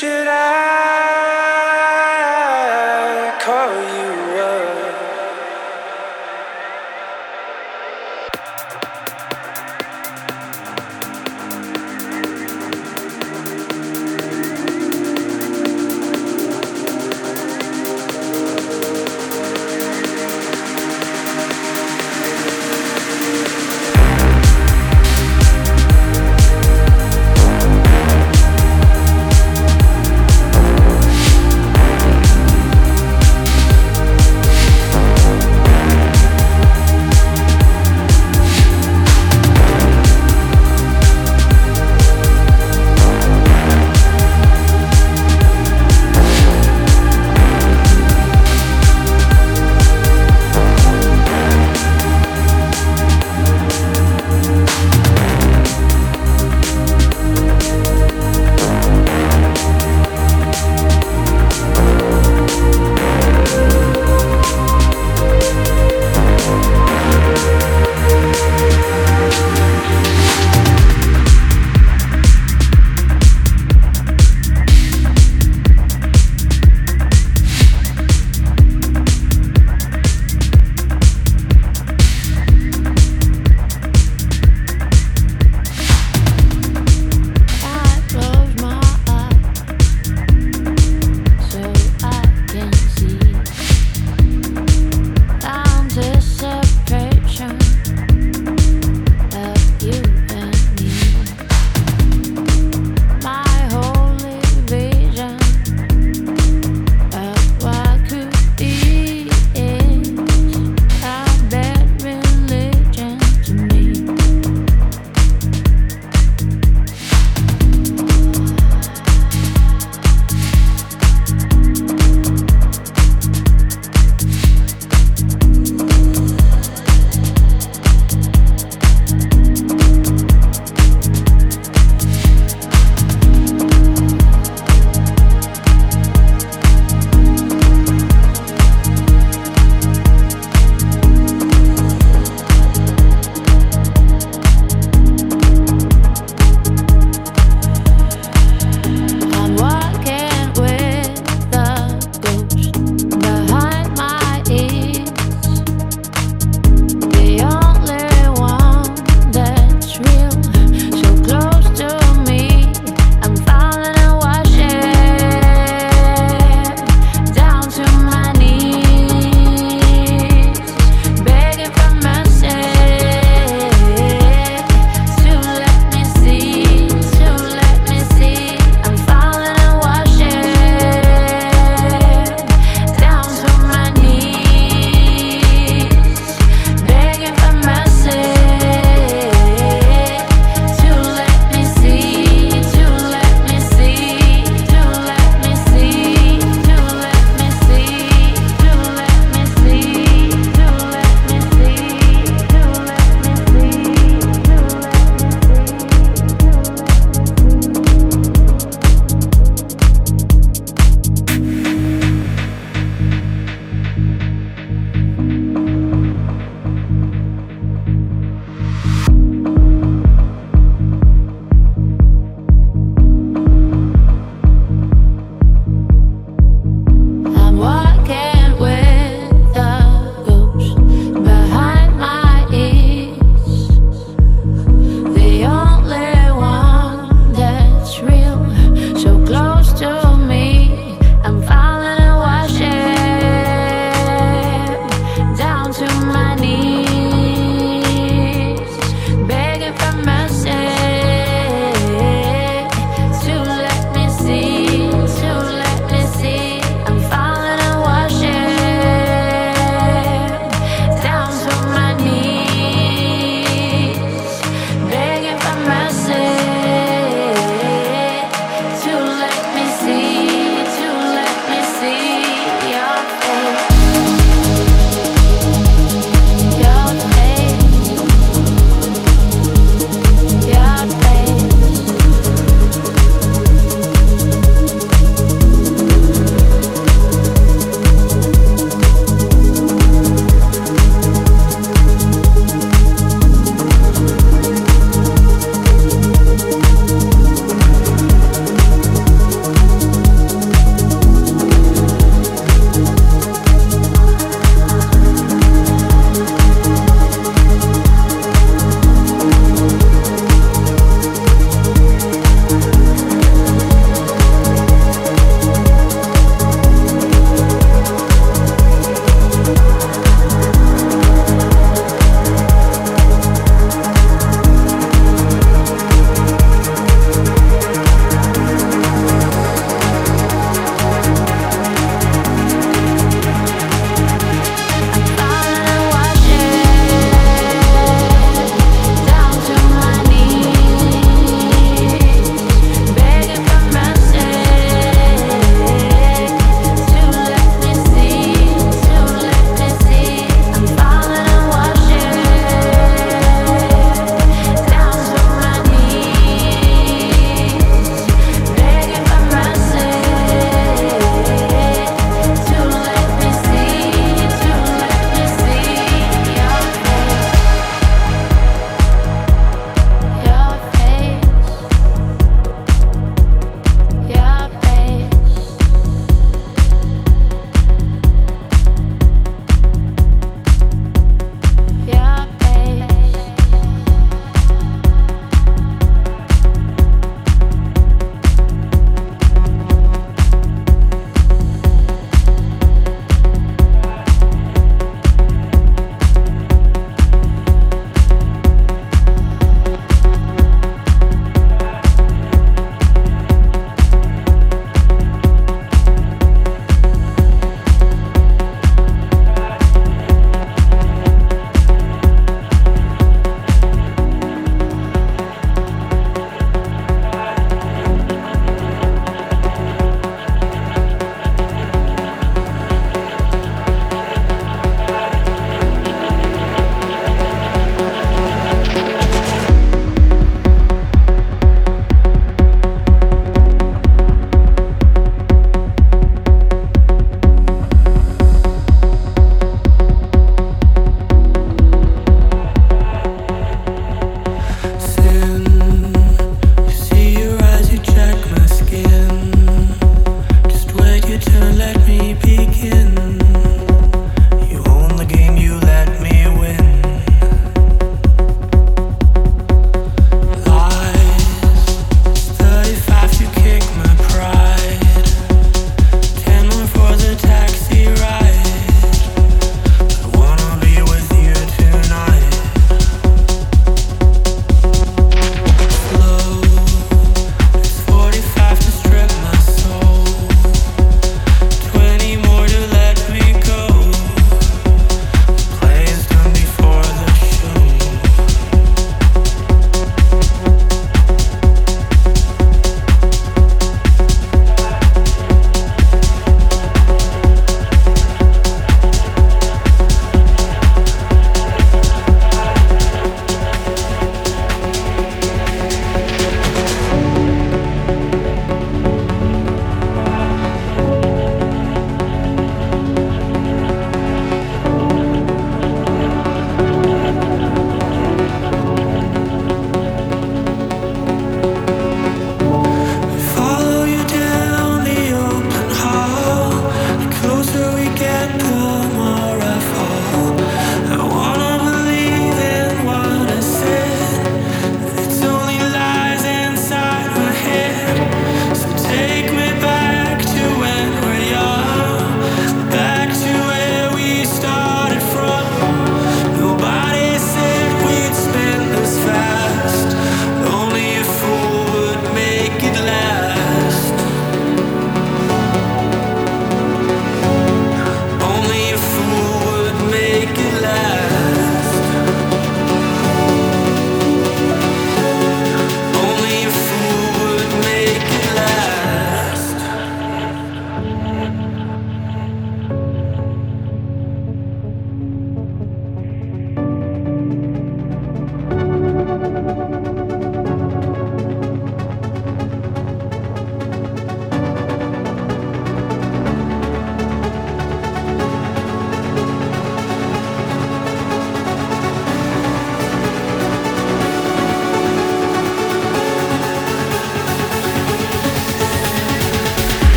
should I?